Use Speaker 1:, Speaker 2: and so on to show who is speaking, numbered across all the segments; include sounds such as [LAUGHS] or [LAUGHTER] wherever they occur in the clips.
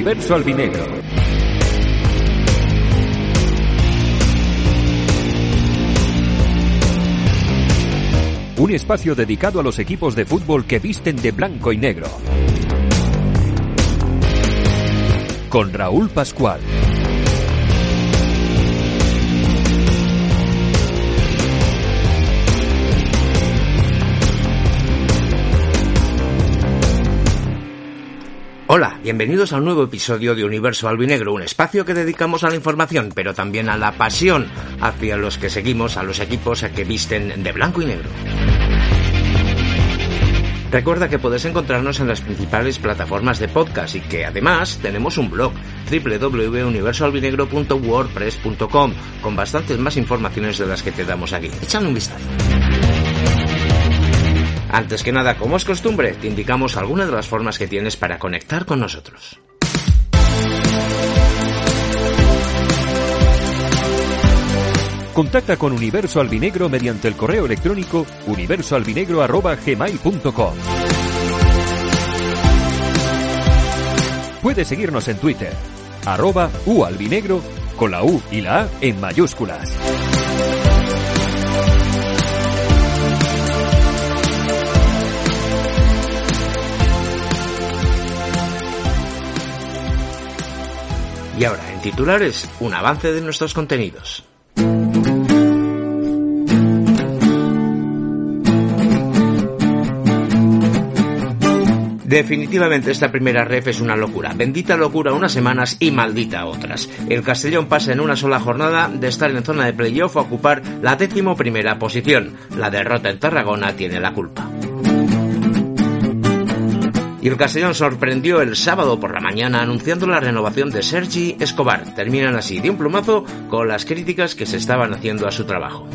Speaker 1: Universo Albinegro. Un espacio dedicado a los equipos de fútbol que visten de blanco y negro. Con Raúl Pascual.
Speaker 2: Hola, bienvenidos a un nuevo episodio de Universo Albinegro, un espacio que dedicamos a la información, pero también a la pasión hacia los que seguimos a los equipos que visten de blanco y negro. Recuerda que puedes encontrarnos en las principales plataformas de podcast y que además tenemos un blog www.universoalbinegro.wordpress.com con bastantes más informaciones de las que te damos aquí. Échale un vistazo. Antes que nada, como es costumbre, te indicamos algunas de las formas que tienes para conectar con nosotros.
Speaker 1: Contacta con Universo Albinegro mediante el correo electrónico universoalbinegro.gmail.com Puedes seguirnos en Twitter, arroba ualbinegro, con la U y la A en mayúsculas.
Speaker 2: Y ahora, en titulares, un avance de nuestros contenidos. Definitivamente esta primera ref es una locura. Bendita locura unas semanas y maldita otras. El Castellón pasa en una sola jornada de estar en zona de playoff a ocupar la décimo primera posición. La derrota en Tarragona tiene la culpa. Y el Castellón sorprendió el sábado por la mañana anunciando la renovación de Sergi Escobar. Terminan así de un plumazo con las críticas que se estaban haciendo a su trabajo.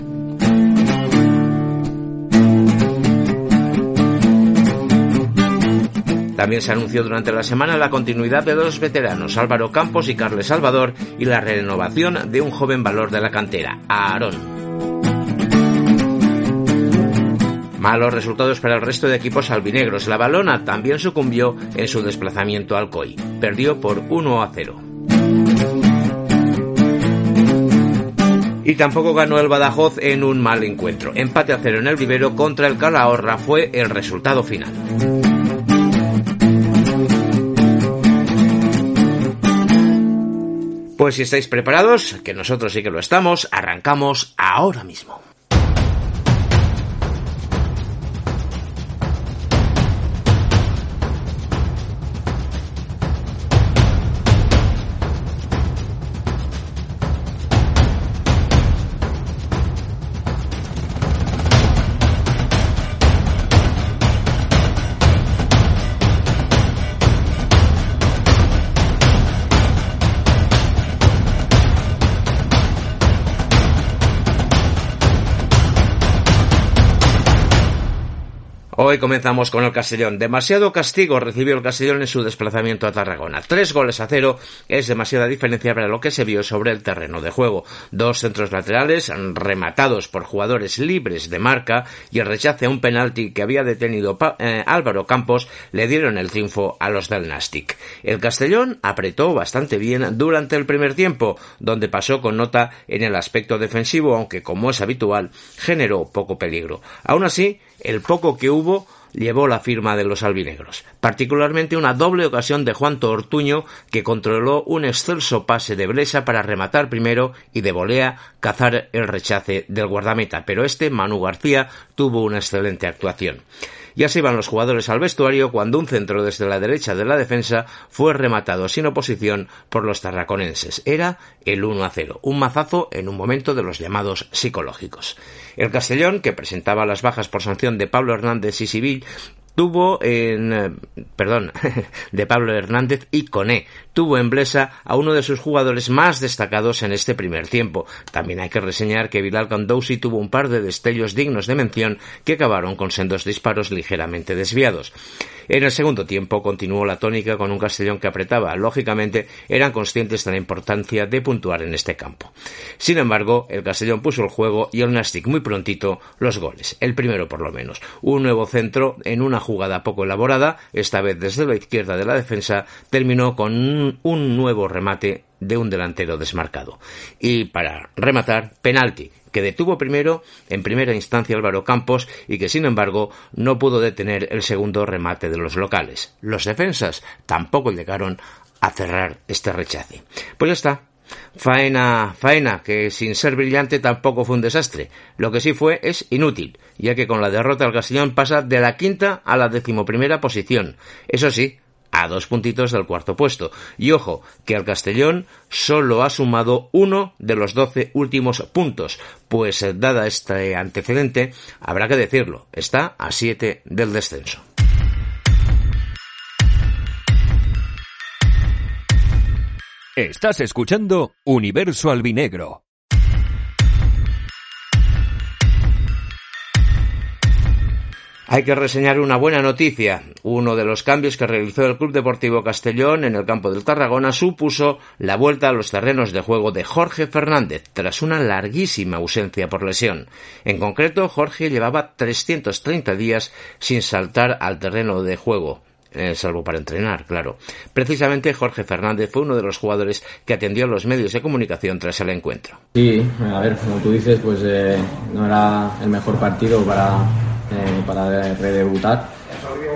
Speaker 2: También se anunció durante la semana la continuidad de dos veteranos, Álvaro Campos y Carles Salvador, y la renovación de un joven valor de la cantera, Aarón. Malos resultados para el resto de equipos albinegros. La balona también sucumbió en su desplazamiento al COI. Perdió por 1 a 0. Y tampoco ganó el Badajoz en un mal encuentro. Empate a cero en el vivero contra el Calahorra fue el resultado final. Pues si estáis preparados, que nosotros sí que lo estamos, arrancamos ahora mismo. Hoy comenzamos con el Castellón. Demasiado castigo recibió el Castellón en su desplazamiento a Tarragona. Tres goles a cero es demasiada diferencia para lo que se vio sobre el terreno de juego. Dos centros laterales rematados por jugadores libres de marca y el rechace a un penalti que había detenido eh, Álvaro Campos le dieron el triunfo a los del Nastic. El Castellón apretó bastante bien durante el primer tiempo, donde pasó con nota en el aspecto defensivo, aunque como es habitual, generó poco peligro. Aún así, el poco que hubo llevó la firma de los albinegros, particularmente una doble ocasión de Juan Tortuño que controló un excelso pase de Blesa para rematar primero y de volea cazar el rechace del guardameta, pero este, Manu García, tuvo una excelente actuación. Y así van los jugadores al vestuario cuando un centro desde la derecha de la defensa fue rematado sin oposición por los tarraconenses. Era el 1 a 0, un mazazo en un momento de los llamados psicológicos. El Castellón, que presentaba las bajas por sanción de Pablo Hernández y Civil, tuvo en eh, perdón [LAUGHS] de Pablo Hernández y Coné tuvo en Blesa a uno de sus jugadores más destacados en este primer tiempo. También hay que reseñar que Vidal Candousi tuvo un par de destellos dignos de mención que acabaron con sendos disparos ligeramente desviados. En el segundo tiempo continuó la tónica con un Castellón que apretaba. Lógicamente eran conscientes de la importancia de puntuar en este campo. Sin embargo, el Castellón puso el juego y el Nastic muy prontito los goles. El primero por lo menos. Un nuevo centro en una jugada poco elaborada, esta vez desde la izquierda de la defensa, terminó con un nuevo remate de un delantero desmarcado. Y para rematar, penalti, que detuvo primero en primera instancia Álvaro Campos y que sin embargo no pudo detener el segundo remate de los locales. Los defensas tampoco llegaron a cerrar este rechace. Pues ya está, Faena, faena, que sin ser brillante tampoco fue un desastre. Lo que sí fue es inútil, ya que con la derrota el Castellón pasa de la quinta a la decimoprimera posición. Eso sí, a dos puntitos del cuarto puesto. Y ojo, que el Castellón solo ha sumado uno de los doce últimos puntos, pues eh, dada este antecedente, habrá que decirlo, está a siete del descenso.
Speaker 1: Estás escuchando Universo Albinegro.
Speaker 2: Hay que reseñar una buena noticia. Uno de los cambios que realizó el Club Deportivo Castellón en el campo del Tarragona supuso la vuelta a los terrenos de juego de Jorge Fernández tras una larguísima ausencia por lesión. En concreto, Jorge llevaba 330 días sin saltar al terreno de juego. Eh, salvo para entrenar, claro. Precisamente Jorge Fernández fue uno de los jugadores que atendió a los medios de comunicación tras el encuentro.
Speaker 3: Sí, a ver, como tú dices, pues eh, no era el mejor partido para, eh, para redebutar.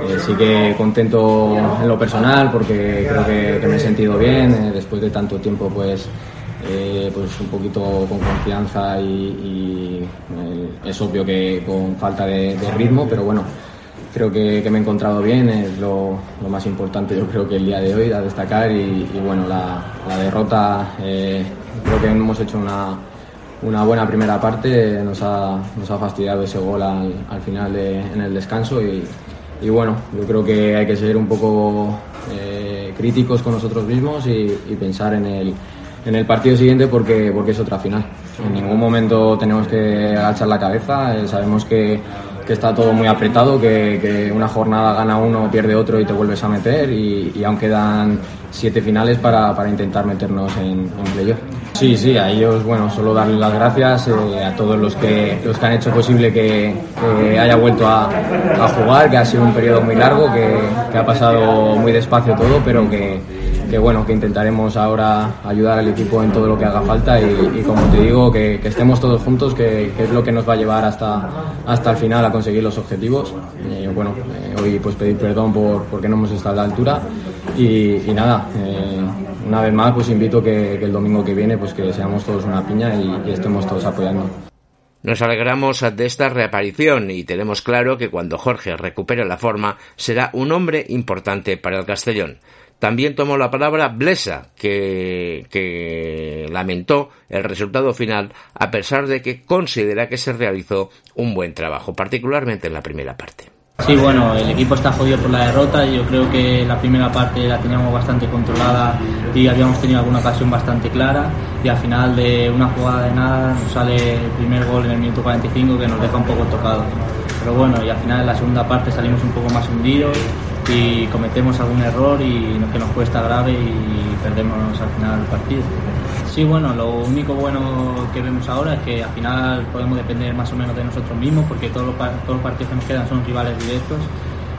Speaker 3: Eh, sí que contento en lo personal porque creo que, me he sentido bien eh, después de tanto tiempo pues pues un poquito con confianza y, es obvio que con falta de, ritmo pero bueno creo que, me he encontrado bien es lo, más importante yo creo que el día de hoy a destacar y, bueno la, la derrota creo que hemos hecho una una buena primera parte, nos ha, nos ha fastidiado ese gol al, al final en el descanso y, bueno, yo creo que hay que ser un poco eh, críticos con nosotros mismos y, y, pensar en el, en el partido siguiente porque, porque es otra final. En ningún momento tenemos que agachar la cabeza, eh, sabemos que, que, está todo muy apretado, que, una jornada gana uno, pierde otro y te vuelves a meter y, y aún quedan siete finales para, intentar meternos en, en playoff. Sí, sí, a ellos, bueno, solo darles las gracias eh, a todos los que, los que han hecho posible que, haya vuelto a, jugar, que ha sido un periodo muy largo, que ha pasado muy despacio todo, pero que, que bueno, que intentaremos ahora ayudar al equipo en todo lo que haga falta y, como te digo, que, estemos todos juntos, que, es lo que nos va a llevar hasta, hasta el final a conseguir los objetivos. Eh, bueno, eh, hoy pues pedir perdón por porque no hemos estado a la altura y, nada, eh, una vez más pues invito que, el domingo que viene pues que seamos todos una piña y, y estemos todos apoyando.
Speaker 2: Nos alegramos de esta reaparición y tenemos claro que cuando Jorge recupere la forma será un hombre importante para el Castellón. También tomó la palabra Blesa, que, que lamentó el resultado final a pesar de que considera que se realizó un buen trabajo, particularmente en la primera parte.
Speaker 4: Sí, bueno, el equipo está jodido por la derrota. Yo creo que la primera parte la teníamos bastante controlada y habíamos tenido alguna ocasión bastante clara. Y al final de una jugada de nada nos sale el primer gol en el minuto 45 que nos deja un poco tocados. Pero bueno, y al final en la segunda parte salimos un poco más hundidos y cometemos algún error y que nos cuesta grave y perdemos al final el partido. Sí, bueno, lo único bueno que vemos ahora es que al final podemos depender más o menos de nosotros mismos porque todos los, todos los partidos que nos quedan son rivales directos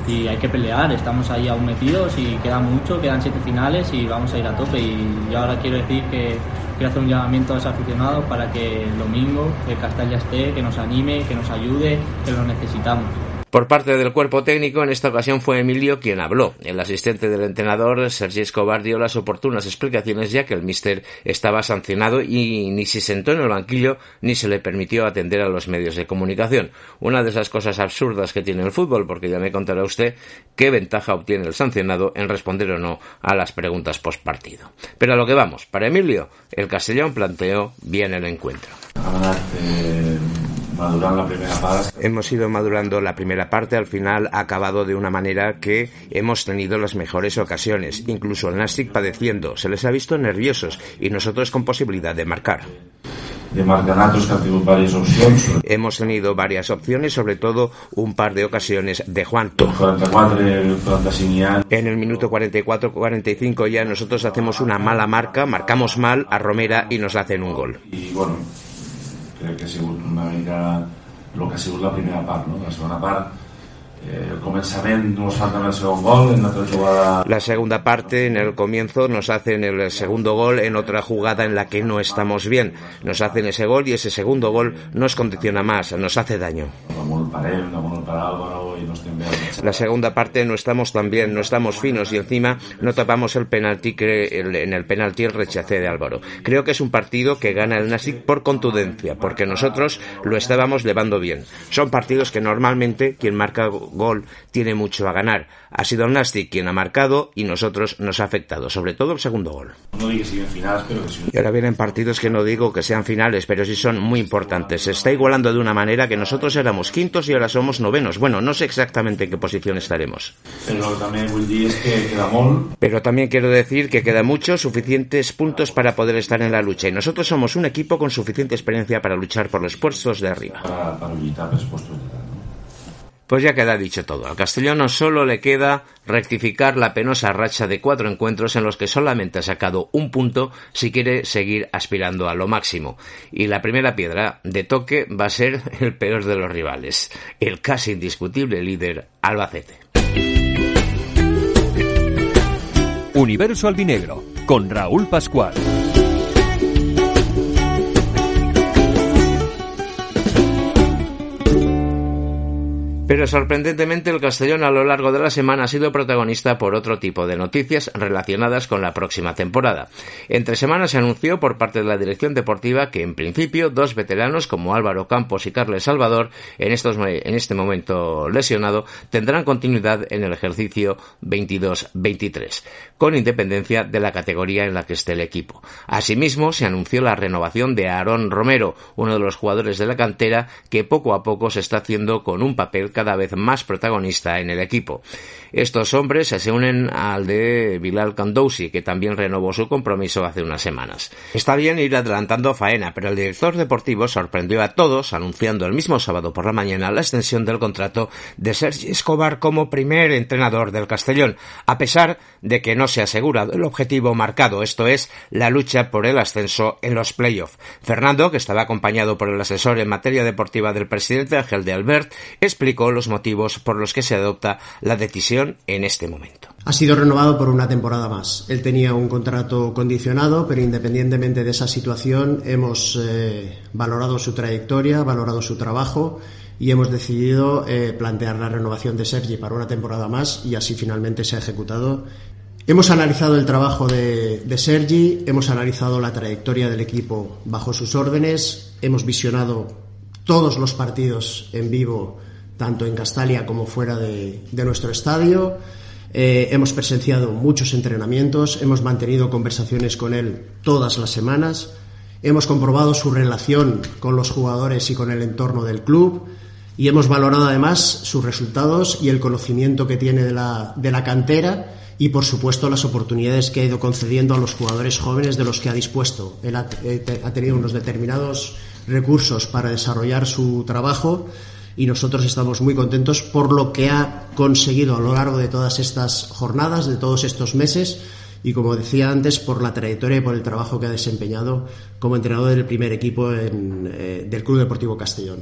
Speaker 4: y hay que pelear, estamos ahí aún metidos y queda mucho, quedan siete finales y vamos a ir a tope y yo ahora quiero decir que quiero hacer un llamamiento a los aficionados para que el domingo el Castell ya esté, que nos anime, que nos ayude, que lo necesitamos.
Speaker 2: Por parte del cuerpo técnico, en esta ocasión fue Emilio quien habló. El asistente del entrenador, Sergi Escobar, dio las oportunas explicaciones ya que el míster estaba sancionado y ni se sentó en el banquillo ni se le permitió atender a los medios de comunicación. Una de esas cosas absurdas que tiene el fútbol, porque ya me contará usted qué ventaja obtiene el sancionado en responder o no a las preguntas post partido. Pero a lo que vamos, para Emilio, el Castellón planteó bien el encuentro.
Speaker 5: La primera parte.
Speaker 2: Hemos ido madurando la primera parte, al final ha acabado de una manera que hemos tenido las mejores ocasiones, incluso el Nastic padeciendo, se les ha visto nerviosos y nosotros con posibilidad de marcar.
Speaker 5: De marcar que han tenido varias opciones.
Speaker 2: Hemos tenido varias opciones, sobre todo un par de ocasiones de Juan.
Speaker 5: 44, 45
Speaker 2: En el minuto 44-45 ya nosotros hacemos una mala marca, marcamos mal a Romera y nos hacen un gol.
Speaker 5: Y bueno, crec que ha sigut una mica el que ha sigut la primera part. No? La segona part Eh, el comenzamiento nos falta el segundo gol, en otra jugada...
Speaker 2: La segunda parte, en el comienzo, nos hacen el segundo gol en otra jugada en la que no estamos bien. Nos hacen ese gol y ese segundo gol nos condiciona más, nos hace daño. La segunda parte no estamos tan bien, no estamos finos y encima no tapamos el penalti que en el penalti el rechace de Álvaro. Creo que es un partido que gana el Nastic por contundencia, porque nosotros lo estábamos llevando bien. Son partidos que normalmente quien marca gol tiene mucho a ganar. Ha sido el Nastic quien ha marcado y nosotros nos ha afectado, sobre todo el segundo gol. Y ahora vienen partidos que no digo que sean finales, pero sí son muy importantes. Se está igualando de una manera que nosotros éramos quintos y ahora somos novenos. Bueno, no sé exactamente en qué posición estaremos. Pero también quiero decir que queda mucho, suficientes puntos para poder estar en la lucha. Y nosotros somos un equipo con suficiente experiencia para luchar por los puestos de arriba. Pues ya queda dicho todo. Al Castellano solo le queda rectificar la penosa racha de cuatro encuentros en los que solamente ha sacado un punto si quiere seguir aspirando a lo máximo. Y la primera piedra de toque va a ser [LAUGHS] el peor de los rivales, el casi indiscutible líder Albacete.
Speaker 1: Universo Albinegro, con Raúl Pascual.
Speaker 2: Pero sorprendentemente el Castellón a lo largo de la semana ha sido protagonista por otro tipo de noticias relacionadas con la próxima temporada. Entre semanas se anunció por parte de la dirección deportiva que en principio dos veteranos como Álvaro Campos y Carles Salvador, en, estos, en este momento lesionado, tendrán continuidad en el ejercicio 22-23, con independencia de la categoría en la que esté el equipo. Asimismo, se anunció la renovación de Aarón Romero, uno de los jugadores de la cantera que poco a poco se está haciendo con un papel cada vez más protagonista en el equipo. Estos hombres se unen al de Bilal Kandousi, que también renovó su compromiso hace unas semanas. Está bien ir adelantando faena, pero el director deportivo sorprendió a todos anunciando el mismo sábado por la mañana la extensión del contrato de Sergi Escobar como primer entrenador del Castellón, a pesar de que no se ha asegurado el objetivo marcado, esto es, la lucha por el ascenso en los playoffs. Fernando, que estaba acompañado por el asesor en materia deportiva del presidente Ángel de Albert, explicó los motivos por los que se adopta la decisión en este momento.
Speaker 6: Ha sido renovado por una temporada más. Él tenía un contrato condicionado, pero independientemente de esa situación, hemos eh, valorado su trayectoria, valorado su trabajo y hemos decidido eh, plantear la renovación de Sergi para una temporada más y así finalmente se ha ejecutado. Hemos analizado el trabajo de, de Sergi, hemos analizado la trayectoria del equipo bajo sus órdenes, hemos visionado todos los partidos en vivo tanto en Castalia como fuera de, nuestro estadio. Eh, hemos presenciado muchos entrenamientos, hemos mantenido conversaciones con él todas las semanas, hemos comprobado su relación con los jugadores y con el entorno del club y hemos valorado además sus resultados y el conocimiento que tiene de la, cantera y por supuesto las oportunidades que ha ido concediendo a los jugadores jóvenes de los que ha dispuesto. Él ha, eh, ha tenido unos determinados recursos para desarrollar su trabajo y nosotros estamos muy contentos por lo que ha conseguido a lo largo de todas estas jornadas, de todos estos meses y como decía antes, por la trayectoria y por el trabajo que ha desempeñado como entrenador del primer equipo eh, del Club Deportivo Castellón.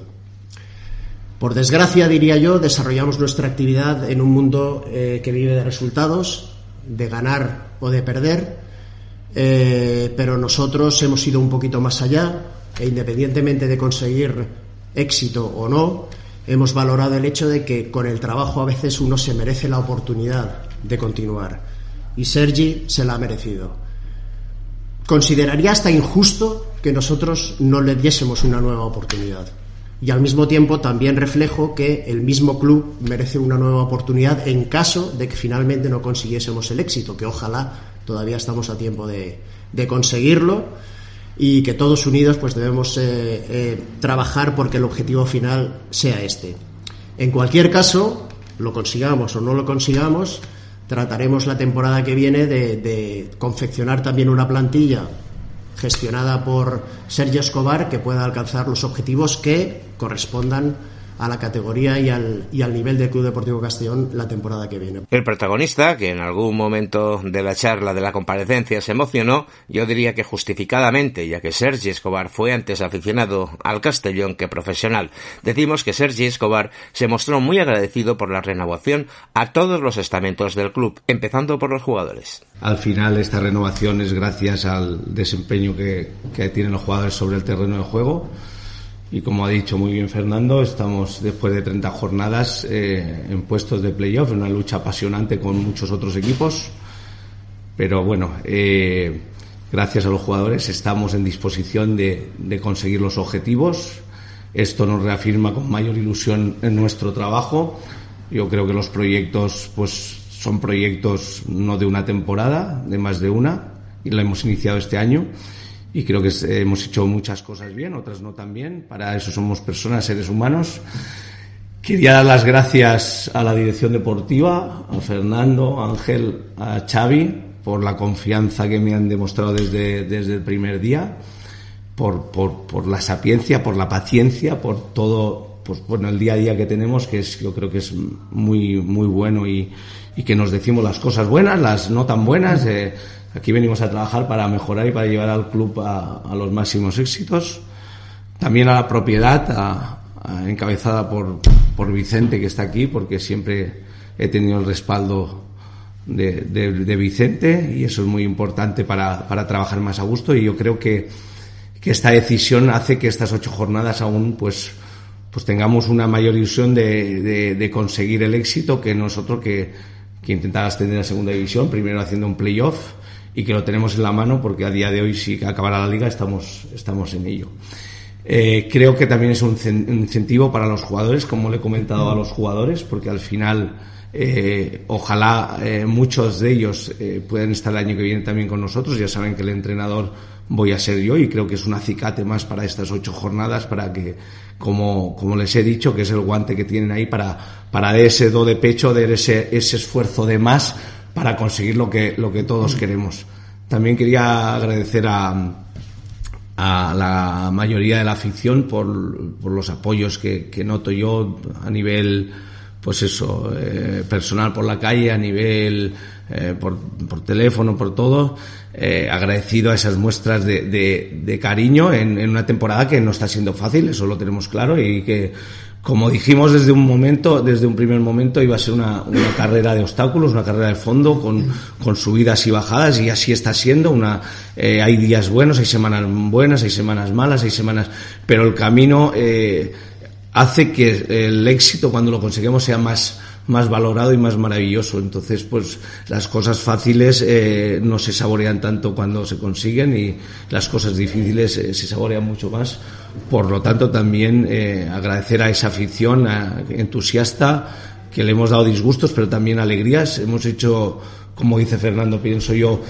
Speaker 6: Por desgracia, diría yo, desarrollamos nuestra actividad en un mundo eh, que vive de resultados, de ganar o de perder, eh, pero nosotros hemos ido un poquito más allá e independientemente de conseguir éxito o no, hemos valorado el hecho de que con el trabajo a veces uno se merece la oportunidad de continuar. Y Sergi se la ha merecido. Consideraría hasta injusto que nosotros no le diésemos una nueva oportunidad. Y al mismo tiempo también reflejo que el mismo club merece una nueva oportunidad en caso de que finalmente no consiguiésemos el éxito, que ojalá todavía estamos a tiempo de, de conseguirlo y que todos unidos pues debemos eh, eh, trabajar porque el objetivo final sea este. En cualquier caso, lo consigamos o no lo consigamos, trataremos la temporada que viene de, confeccionar también una plantilla gestionada por Sergio Escobar que pueda alcanzar los objetivos que correspondan a la categoría y al, y al nivel del Club Deportivo Castellón la temporada que viene.
Speaker 2: El protagonista, que en algún momento de la charla de la comparecencia se emocionó, yo diría que justificadamente, ya que Sergi Escobar fue antes aficionado al Castellón que profesional. Decimos que Sergi Escobar se mostró muy agradecido por la renovación a todos los estamentos del club, empezando por los jugadores.
Speaker 7: Al final esta renovación es gracias al desempeño que, que tienen los jugadores sobre el terreno de juego y como ha dicho muy bien Fernando, estamos después de 30 jornadas eh, en puestos de playoff, una lucha apasionante con muchos otros equipos. Pero bueno, eh, gracias a los jugadores estamos en disposición de, de, conseguir los objetivos. Esto nos reafirma con mayor ilusión en nuestro trabajo. Yo creo que los proyectos, pues, son proyectos no de una temporada, de más de una, y lo hemos iniciado este año y creo que hemos hecho muchas cosas bien, otras no tan bien. Para eso somos personas, seres humanos. Quería dar las gracias a la dirección deportiva, a Fernando, a Ángel, a Xavi, por la confianza que me han demostrado desde, desde el primer día, por, por, por la sapiencia, por la paciencia, por todo, pues bueno, el día a día que tenemos, que es, yo creo que es muy, muy bueno y, y que nos decimos las cosas buenas, las no tan buenas. Eh, Aquí venimos a trabajar para mejorar y para llevar al club a, los máximos éxitos. También a la propiedad, encabezada por, por Vicente, que está aquí, porque siempre he tenido el respaldo de, de, de Vicente y eso es muy importante para, para, trabajar más a gusto. Y yo creo que, que esta decisión hace que estas ocho jornadas aún pues, pues tengamos una mayor ilusión de, de, conseguir el éxito que nosotros que, que intentar ascender a segunda división, primero haciendo un playoff y que lo tenemos en la mano porque a día de hoy si acabará la liga estamos, estamos en ello. Eh, creo que también es un, incentivo para los jugadores, como le he comentado a los jugadores, porque al final eh, ojalá eh, muchos de ellos eh, puedan estar el año que viene también con nosotros. Ya saben que el entrenador voy a ser yo y creo que es un acicate más para estas ocho jornadas para que, como, como les he dicho, que es el guante que tienen ahí para, para ese do de pecho, de ese, ese esfuerzo de más para conseguir lo que, lo que todos queremos. También quería agradecer a, a la mayoría de la afición por, por los apoyos que, que, noto yo a nivel pues eso eh, personal por la calle a nivel eh, por, por, teléfono por todo eh, agradecido a esas muestras de, de, cariño en, en, una temporada que no está siendo fácil eso lo tenemos claro y que como dijimos desde un momento, desde un primer momento, iba a ser una, una carrera de obstáculos, una carrera de fondo, con, con subidas y bajadas, y así está siendo. Una, hay días buenos, hay semanas buenas, hay semanas malas, hay semanas, pero el camino hace que el éxito, cuando lo conseguimos, sea más, más valorado y más maravilloso. Entonces, pues las cosas fáciles eh, no se saborean tanto cuando se consiguen y las cosas difíciles eh, se saborean mucho más. Por lo tanto, también eh, agradecer a esa afición a, entusiasta que le hemos dado disgustos, pero también alegrías. Hemos hecho, como dice Fernando, pienso yo,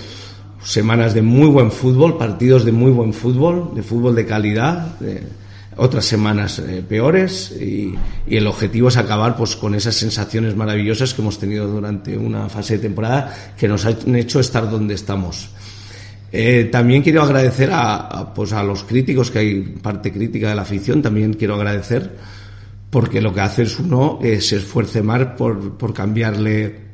Speaker 7: semanas de muy buen fútbol, partidos de muy buen fútbol, de fútbol de calidad. Otras semanas eh, peores y, y, el objetivo es acabar pues con esas sensaciones maravillosas que hemos tenido durante una fase de temporada que nos han hecho estar donde estamos. Eh, también quiero agradecer a, a, pues a los críticos, que hay parte crítica de la afición, también quiero agradecer porque lo que hace es uno eh, se esfuerce más por, por cambiarle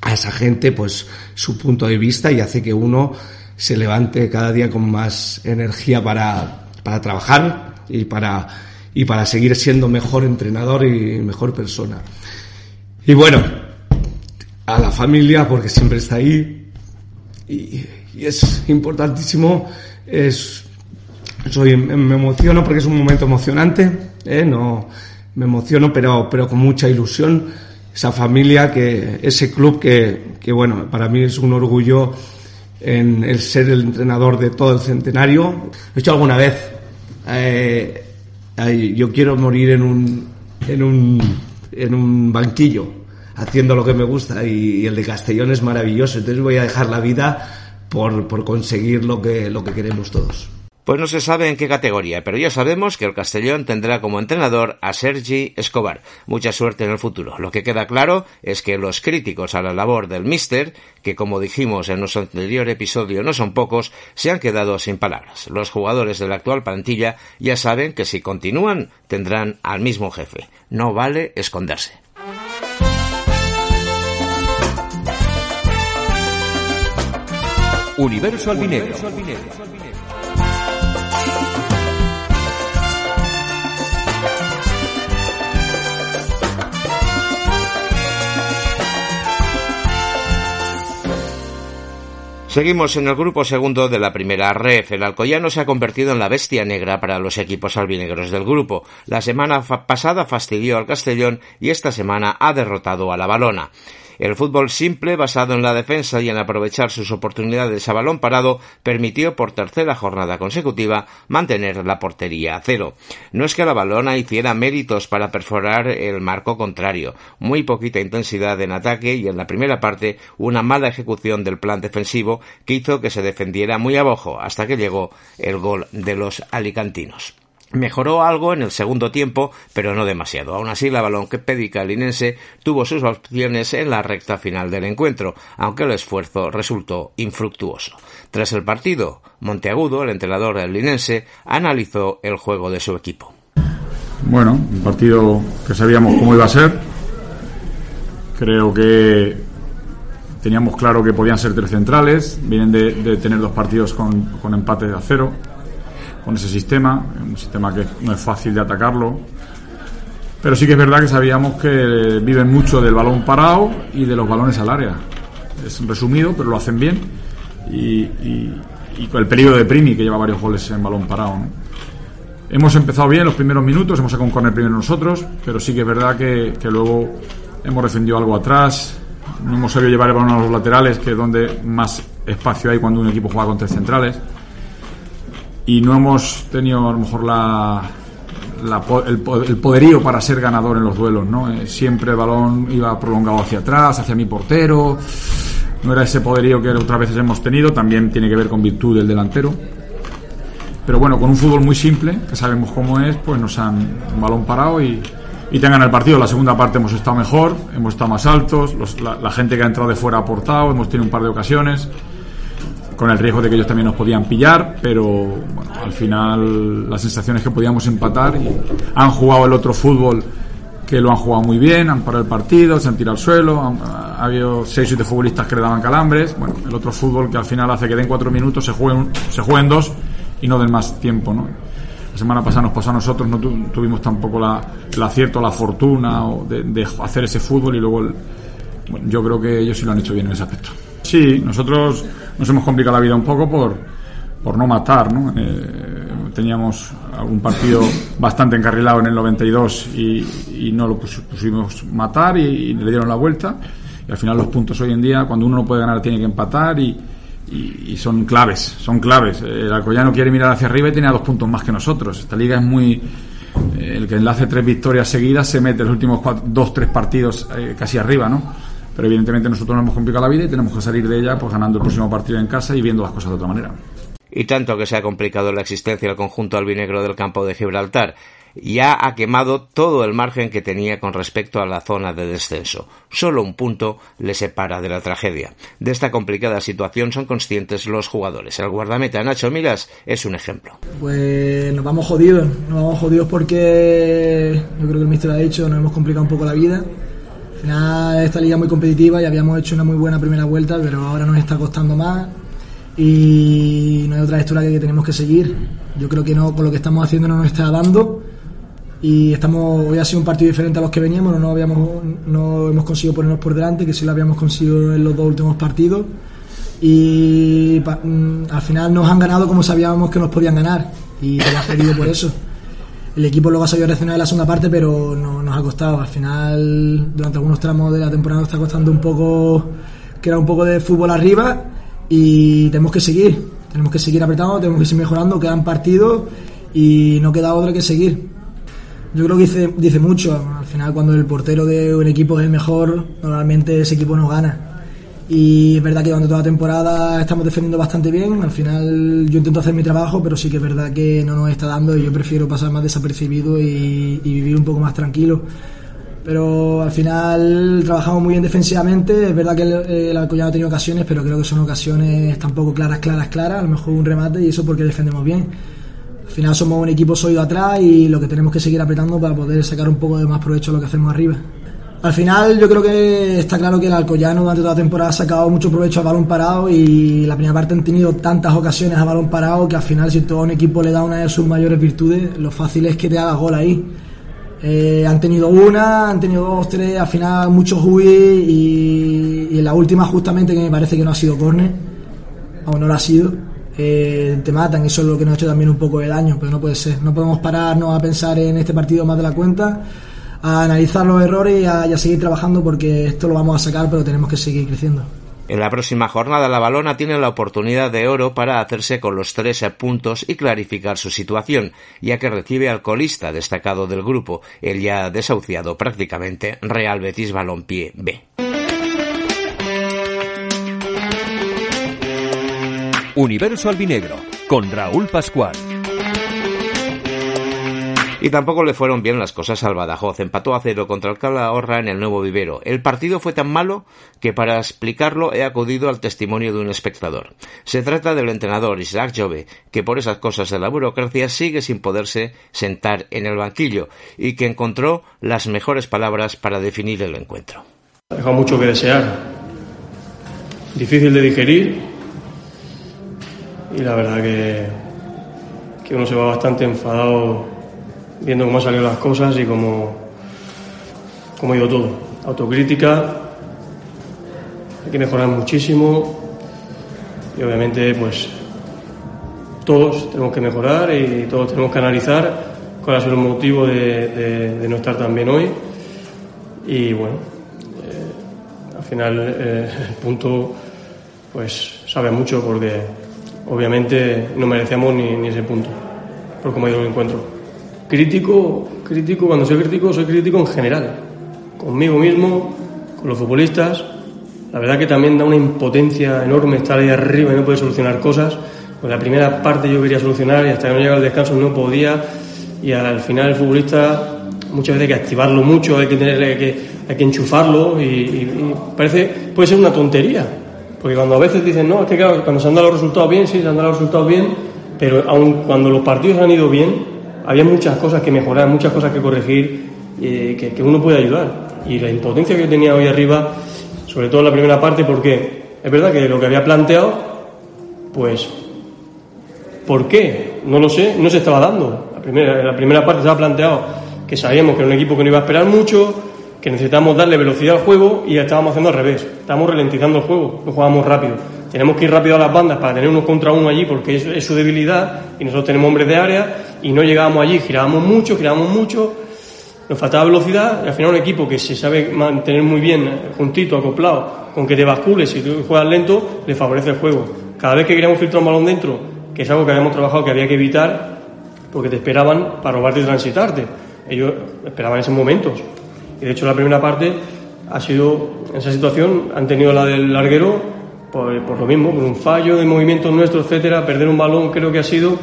Speaker 7: a esa gente pues su punto de vista y hace que uno se levante cada día con más energía para, para trabajar, y para, y para seguir siendo mejor entrenador y mejor persona. Y bueno, a la familia, porque siempre está ahí, y, y es importantísimo, es, soy, me emociono porque es un momento emocionante, ¿eh? no, me emociono, pero, pero con mucha ilusión, esa familia, que, ese club que, que, bueno, para mí es un orgullo en el ser el entrenador de todo el centenario. He hecho alguna vez eh, yo quiero morir en un, en un, en un banquillo haciendo lo que me gusta y, y, el de Castellón es maravilloso, entonces voy a dejar la vida por, por conseguir lo que, lo que queremos todos.
Speaker 2: Pues no se sabe en qué categoría, pero ya sabemos que el Castellón tendrá como entrenador a Sergi Escobar. Mucha suerte en el futuro. Lo que queda claro es que los críticos a la labor del Mister, que como dijimos en nuestro anterior episodio no son pocos, se han quedado sin palabras. Los jugadores de la actual plantilla ya saben que si continúan tendrán al mismo jefe. No vale esconderse. Seguimos en el grupo segundo de la primera ref. El Alcoyano se ha convertido en la bestia negra para los equipos albinegros del grupo. La semana pasada fastidió al Castellón y esta semana ha derrotado a la Balona. El fútbol simple, basado en la defensa y en aprovechar sus oportunidades a balón parado, permitió por tercera jornada consecutiva mantener la portería a cero. No es que la balona hiciera méritos para perforar el marco contrario, muy poquita intensidad en ataque y en la primera parte una mala ejecución del plan defensivo que hizo que se defendiera muy abajo hasta que llegó el gol de los alicantinos. Mejoró algo en el segundo tiempo, pero no demasiado. Aún así, la pedica linense tuvo sus opciones en la recta final del encuentro, aunque el esfuerzo resultó infructuoso. Tras el partido, Monteagudo, el entrenador del linense, analizó el juego de su equipo.
Speaker 8: Bueno, un partido que sabíamos cómo iba a ser. Creo que teníamos claro que podían ser tres centrales. Vienen de, tener dos partidos con, empate de a cero con ese sistema, un sistema que no es fácil de atacarlo. Pero sí que es verdad que sabíamos que viven mucho del balón parado y de los balones al área. Es resumido, pero lo hacen bien. Y, con el peligro de Primi, que lleva varios goles en balón parado. Hemos empezado bien los primeros minutos, hemos sacado un corner primero nosotros, pero sí que es verdad que, que luego hemos defendido algo atrás. No hemos sabido llevar el balón a los laterales, que es donde más espacio hay cuando un equipo juega con tres centrales y no hemos tenido a lo mejor la, el, poderío para ser ganador en los duelos, ¿no? Eh, siempre el balón iba prolongado hacia atrás, hacia mi portero, no era ese poderío que otras veces hemos tenido, también tiene que ver con virtud del delantero. Pero bueno, con un fútbol muy simple, que sabemos cómo es, pues nos han un balón parado y, y tengan el partido. La segunda parte hemos estado mejor, hemos estado más altos, la, la gente que ha entrado de fuera ha aportado, hemos tenido un par de ocasiones con el riesgo de que ellos también nos podían pillar, pero bueno, al final la sensación es que podíamos empatar y han jugado el otro fútbol que lo han jugado muy bien, han parado el partido, se han tirado al suelo, ha habido seis o siete futbolistas que le daban calambres, bueno, el otro fútbol que al final hace que den cuatro minutos, se jueguen, se jueguen dos y no den más tiempo, ¿no? La semana pasada nos pasó a nosotros, no tuvimos tampoco la, el acierto, la fortuna de, hacer ese fútbol y luego yo creo que ellos sí lo han hecho bien en ese aspecto. Sí, nosotros nos hemos complicado la vida un poco por, por no matar, ¿no? Eh, teníamos algún partido bastante encarrilado en el 92 y, y no lo pusimos matar y, le dieron la vuelta. Y al final los puntos hoy en día, cuando uno no puede ganar, tiene que empatar y, son claves, son claves. El Alcoyano quiere mirar hacia arriba y tiene dos puntos más que nosotros. Esta liga es muy... Eh, el que enlace tres victorias seguidas se mete los últimos dos, tres partidos eh, casi arriba, ¿no? Pero evidentemente nosotros nos hemos complicado la vida y tenemos que salir de ella pues ganando el próximo partido en casa y viendo las cosas de otra manera.
Speaker 2: Y tanto que se ha complicado la existencia del conjunto albinegro del campo de Gibraltar, ya ha quemado todo el margen que tenía con respecto a la zona de descenso. Solo un punto le separa de la tragedia. De esta complicada situación son conscientes los jugadores. El guardameta Nacho Miras es un ejemplo.
Speaker 9: Pues nos vamos jodidos, nos vamos jodidos porque yo creo que el mister ha dicho, nos hemos complicado un poco la vida final esta liga muy competitiva y habíamos hecho una muy buena primera vuelta, pero ahora nos está costando más y no hay otra historia que tenemos que seguir. Yo creo que no, con lo que estamos haciendo no nos está dando y estamos hoy ha sido un partido diferente a los que veníamos, no habíamos no hemos conseguido ponernos por delante, que sí lo habíamos conseguido en los dos últimos partidos y mm, al final nos han ganado como sabíamos que nos podían ganar y te has por eso el equipo luego ha sabido reaccionar en la segunda parte, pero no, nos ha costado. Al final, durante algunos tramos de la temporada nos está costando un poco, era un poco de fútbol arriba y tenemos que seguir. Tenemos que seguir apretando, tenemos que seguir mejorando, quedan partidos y no queda otra que seguir. Yo creo que dice, dice mucho. Al final, cuando el portero de un equipo es el mejor, normalmente ese equipo no gana. Y es verdad que durante toda la temporada estamos defendiendo bastante bien. Al final yo intento hacer mi trabajo, pero sí que es verdad que no nos está dando y yo prefiero pasar más desapercibido y, vivir un poco más tranquilo. Pero al final trabajamos muy bien defensivamente. Es verdad que el, el Alcoyano ha tenido ocasiones, pero creo que son ocasiones tampoco claras, claras, claras. A lo mejor un remate y eso porque defendemos bien. Al final somos un equipo sólido atrás y lo que tenemos que seguir apretando para poder sacar un poco de más provecho de lo que hacemos arriba. Al final yo creo que está claro que el Alcoyano durante toda la temporada ha sacado mucho provecho al balón parado y la primera parte han tenido tantas ocasiones a balón parado que al final si todo un equipo le da una de sus mayores virtudes, lo fácil es que te haga gol ahí. Eh, han tenido una, han tenido dos, tres, al final muchos huir y, y, en la última justamente que me parece que no ha sido córner, o no lo ha sido, eh, te matan, eso es lo que nos ha hecho también un poco de daño, pero no puede ser, no podemos pararnos a pensar en este partido más de la cuenta a analizar los errores y a, seguir trabajando porque esto lo vamos a sacar, pero tenemos que seguir creciendo.
Speaker 2: En la próxima jornada la balona tiene la oportunidad de oro para hacerse con los tres puntos y clarificar su situación, ya que recibe al colista destacado del grupo, el ya desahuciado prácticamente Real Betis Balompié B.
Speaker 1: Universo Albinegro, con Raúl Pascual.
Speaker 2: Y tampoco le fueron bien las cosas al Badajoz. Empató a cero contra el Calahorra en el nuevo vivero. El partido fue tan malo que para explicarlo he acudido al testimonio de un espectador. Se trata del entrenador Isaac Jove, que por esas cosas de la burocracia sigue sin poderse sentar en el banquillo y que encontró las mejores palabras para definir el encuentro.
Speaker 10: Ha dejado mucho que desear. Difícil de digerir y la verdad que, que uno se va bastante enfadado viendo cómo han salido las cosas y cómo, cómo ha ido todo. Autocrítica, hay que mejorar muchísimo y obviamente pues todos tenemos que mejorar y todos tenemos que analizar cuál ha sido el motivo de, no estar tan bien hoy y bueno, eh, al final eh, el punto pues sabe mucho porque obviamente no merecíamos ni, ni ese punto por cómo ha ido el encuentro. Crítico, crítico, cuando soy crítico, soy crítico en general, conmigo mismo, con los futbolistas. La verdad que también da una impotencia enorme estar ahí arriba y no poder solucionar cosas. Pues la primera parte yo quería solucionar y hasta que no llegaba el descanso no podía. Y al final el futbolista muchas veces hay que activarlo mucho, hay que tener, que, hay que enchufarlo y, parece, puede ser una tontería. Porque cuando a veces dicen, no, es que claro, cuando se han dado los resultados bien, sí, se han dado los resultados bien, pero aun cuando los partidos han ido bien, había muchas cosas que mejorar, muchas cosas que corregir, eh, que, uno puede ayudar. Y la impotencia que yo tenía hoy arriba, sobre todo en la primera parte, porque es verdad que lo que había planteado, pues, ¿por qué? No lo sé, no se estaba dando. La primera, la primera parte estaba planteado que sabíamos que era un equipo que no iba a esperar mucho, que necesitábamos darle velocidad al juego y estábamos haciendo al revés. Estábamos ralentizando el juego, lo jugábamos rápido. Tenemos que ir rápido a las bandas para tener uno contra uno allí porque es, su debilidad y nosotros tenemos hombres de área y no llegábamos allí, girábamos mucho, girábamos mucho, nos faltaba velocidad y al final un equipo que se sabe mantener muy bien juntito, acoplado, con que te bascules y tú juegas lento, le favorece el juego. Cada vez que queríamos filtrar un balón dentro, que es algo que habíamos trabajado que había que evitar, porque te esperaban para robarte y transitarte. Ellos esperaban esos momentos. Y de hecho la primera parte ha sido, en esa situación, han tenido la del larguero por, lo mismo, por un fallo de movimientos nuestros, etcétera, perder un balón creo que ha sido,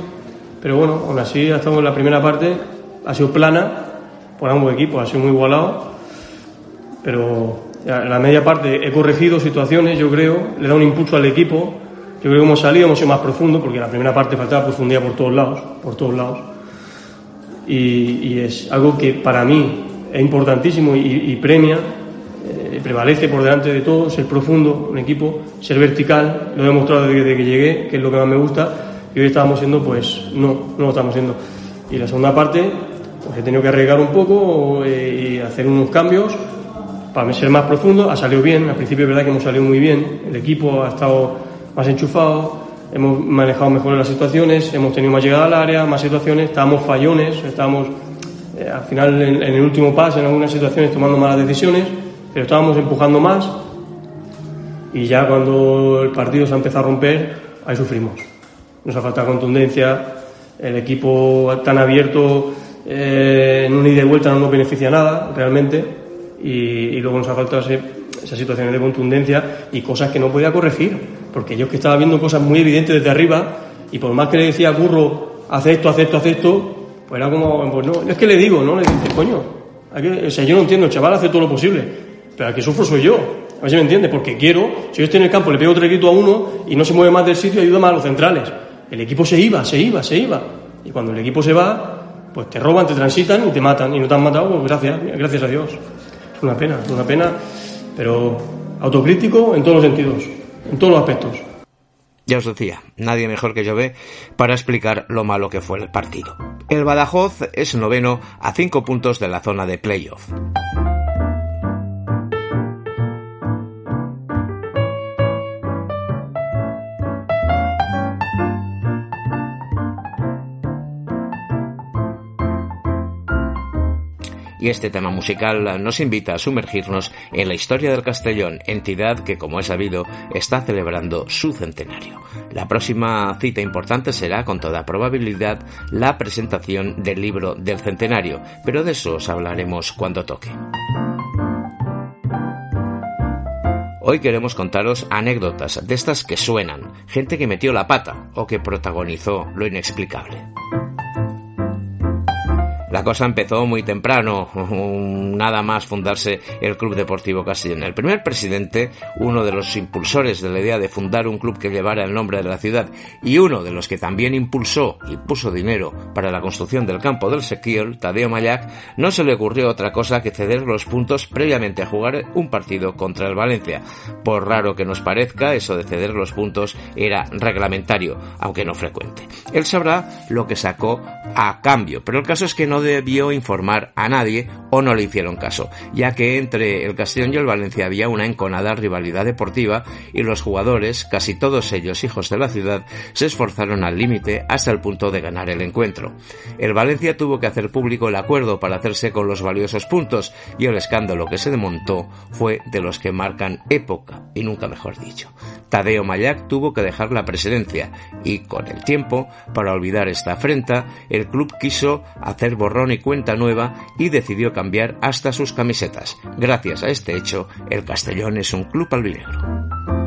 Speaker 10: pero bueno, aún así ha estado en la primera parte, ha sido plana por ambos equipos, ha sido muy igualado, pero en la media parte he corregido situaciones, yo creo, le da un impulso al equipo, yo creo que hemos salido, hemos sido más profundo, porque la primera parte faltaba profundidad por todos lados, por todos lados, y, es algo que para mí es importantísimo y premia prevalece por delante de todo, ser profundo, un equipo, ser vertical, lo he demostrado desde que llegué, que es lo que más me gusta, y hoy estábamos siendo, pues no, no lo estamos siendo. Y la segunda parte, pues he tenido que arriesgar un poco eh, y hacer unos cambios para ser más profundo, ha salido bien, al principio es verdad que hemos salido muy bien, el equipo ha estado más enchufado, hemos manejado mejor las situaciones, hemos tenido más llegada al área, más situaciones, estábamos fallones, estábamos eh, al final en, el último paso en algunas situaciones tomando malas decisiones pero estábamos empujando más y ya cuando el partido se ha empezado a romper, ahí sufrimos. Nos ha faltado contundencia, el equipo tan abierto eh, en un ida y vuelta no nos beneficia nada realmente y, luego nos ha faltado ese, esas situaciones de contundencia y cosas que no podía corregir, porque yo es que estaba viendo cosas muy evidentes desde arriba y por más que le decía a Curro, hace esto, hace esto, hace esto, pues era como, pues no, es que le digo, ¿no? Le dice, coño, o sea, yo no entiendo, el chaval hace todo lo posible, pero al que sufro soy yo, a ver si me entiende, porque quiero, si yo estoy en el campo, le pego otro grito a uno y no se mueve más del sitio, ayuda más a los centrales. El equipo se iba, se iba, se iba. Y cuando el equipo se va, pues te roban, te transitan y te matan. Y no te han matado, pues gracias, gracias a Dios. Es una pena, es una pena, pero autocrítico en todos los sentidos, en todos los aspectos.
Speaker 2: Ya os decía, nadie mejor que ve para explicar lo malo que fue el partido. El Badajoz es noveno a cinco puntos de la zona de playoff. Y este tema musical nos invita a sumergirnos en la historia del Castellón, entidad que, como he sabido, está celebrando su centenario. La próxima cita importante será, con toda probabilidad, la presentación del libro del centenario, pero de eso os hablaremos cuando toque. Hoy queremos contaros anécdotas de estas que suenan, gente que metió la pata o que protagonizó lo inexplicable. La cosa empezó muy temprano, [LAUGHS] nada más fundarse el Club Deportivo Castellón. El primer presidente, uno de los impulsores de la idea de fundar un club que llevara el nombre de la ciudad y uno de los que también impulsó y puso dinero para la construcción del campo del Sequiol, Tadeo Mayac, no se le ocurrió otra cosa que ceder los puntos previamente a jugar un partido contra el Valencia. Por raro que nos parezca, eso de ceder los puntos era reglamentario, aunque no frecuente. Él sabrá lo que sacó a cambio, pero el caso es que no debió informar a nadie o no le hicieron caso, ya que entre el Castellón y el Valencia había una enconada rivalidad deportiva y los jugadores, casi todos ellos hijos de la ciudad, se esforzaron al límite hasta el punto de ganar el encuentro. El Valencia tuvo que hacer público el acuerdo para hacerse con los valiosos puntos y el escándalo que se demontó fue de los que marcan época y nunca mejor dicho. Tadeo Mayac tuvo que dejar la presidencia y con el tiempo, para olvidar esta afrenta, el club quiso hacer borrón y cuenta nueva y decidió cambiar hasta sus camisetas. Gracias a este hecho, el Castellón es un club albinegro.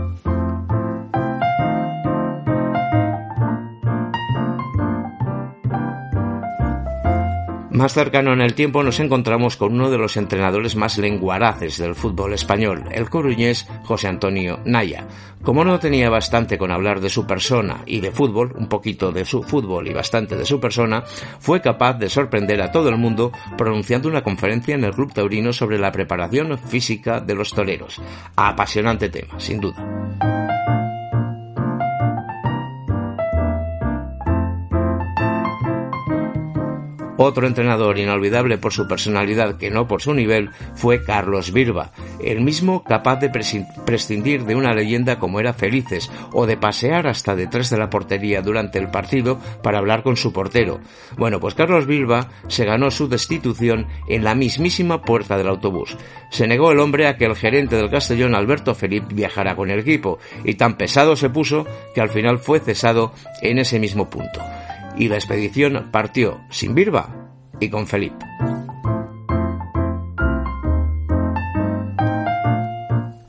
Speaker 2: Más cercano en el tiempo nos encontramos con uno de los entrenadores más lenguaraces del fútbol español, el coruñés José Antonio Naya. Como no tenía bastante con hablar de su persona y de fútbol, un poquito de su fútbol y bastante de su persona, fue capaz de sorprender a todo el mundo pronunciando una conferencia en el Club Taurino sobre la preparación física de los toreros. Apasionante tema, sin duda. Otro entrenador inolvidable por su personalidad que no por su nivel fue Carlos Birba, el mismo capaz de prescindir de una leyenda como era Felices o de pasear hasta detrás de la portería durante el partido para hablar con su portero. Bueno, pues Carlos Birba se ganó su destitución en la mismísima puerta del autobús. Se negó el hombre a que el gerente del Castellón, Alberto Felipe, viajara con el equipo y tan pesado se puso que al final fue cesado en ese mismo punto y la expedición partió sin Birba y con Felipe.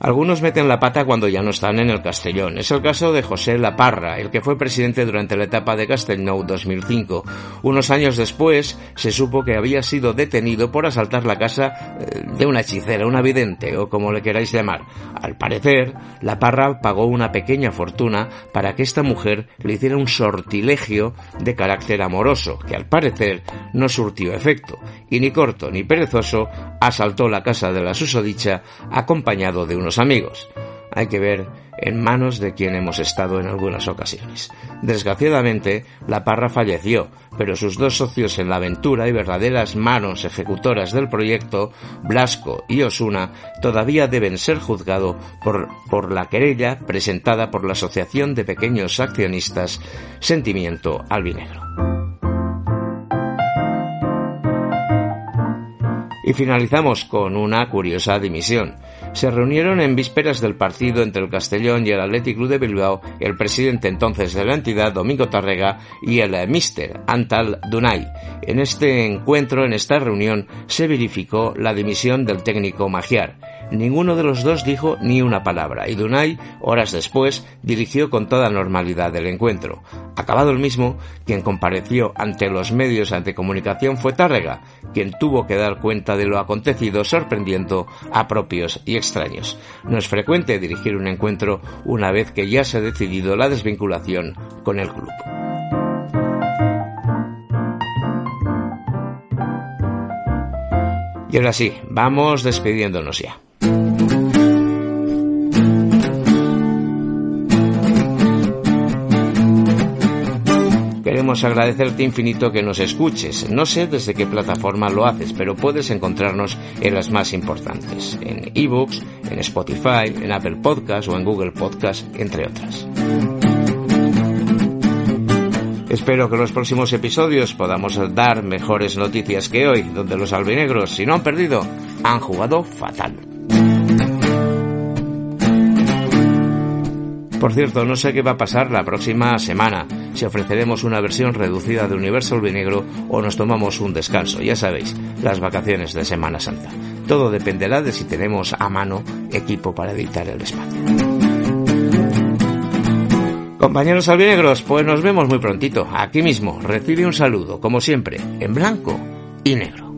Speaker 2: Algunos meten la pata cuando ya no están en el Castellón. Es el caso de José Laparra, el que fue presidente durante la etapa de Castellnou 2005. Unos años después se supo que había sido detenido por asaltar la casa eh, de una hechicera, una vidente o como le queráis llamar. Al parecer, Laparra pagó una pequeña fortuna para que esta mujer le hiciera un sortilegio de carácter amoroso, que al parecer no surtió efecto, y ni corto ni perezoso asaltó la casa de la susodicha acompañado de unos amigos. Hay que ver en manos de quien hemos estado en algunas ocasiones. Desgraciadamente, la parra falleció, pero sus dos socios en la aventura y verdaderas manos ejecutoras del proyecto, Blasco y Osuna, todavía deben ser juzgados por, por la querella presentada por la Asociación de Pequeños Accionistas Sentimiento Albinegro. Y finalizamos con una curiosa dimisión se reunieron en vísperas del partido entre el Castellón y el Athletic Club de Bilbao el presidente entonces de la entidad, Domingo Tarrega, y el Mister Antal Dunay. En este encuentro, en esta reunión, se verificó la dimisión del técnico Magiar. Ninguno de los dos dijo ni una palabra y Dunay, horas después, dirigió con toda normalidad el encuentro. Acabado el mismo, quien compareció ante los medios ante comunicación fue Tárrega, quien tuvo que dar cuenta de lo acontecido sorprendiendo a propios y extraños. No es frecuente dirigir un encuentro una vez que ya se ha decidido la desvinculación con el club. Y ahora sí, vamos despidiéndonos ya. Queremos agradecerte infinito que nos escuches. No sé desde qué plataforma lo haces, pero puedes encontrarnos en las más importantes, en ebooks, en Spotify, en Apple Podcast o en Google Podcast, entre otras. Espero que en los próximos episodios podamos dar mejores noticias que hoy, donde los albinegros, si no han perdido, han jugado fatal. Por cierto, no sé qué va a pasar la próxima semana, si ofreceremos una versión reducida de Universo Albinegro o nos tomamos un descanso, ya sabéis, las vacaciones de Semana Santa. Todo dependerá de si tenemos a mano equipo para editar el espacio. Compañeros albinegros, pues nos vemos muy prontito, aquí mismo. Recibe un saludo, como siempre, en blanco y negro.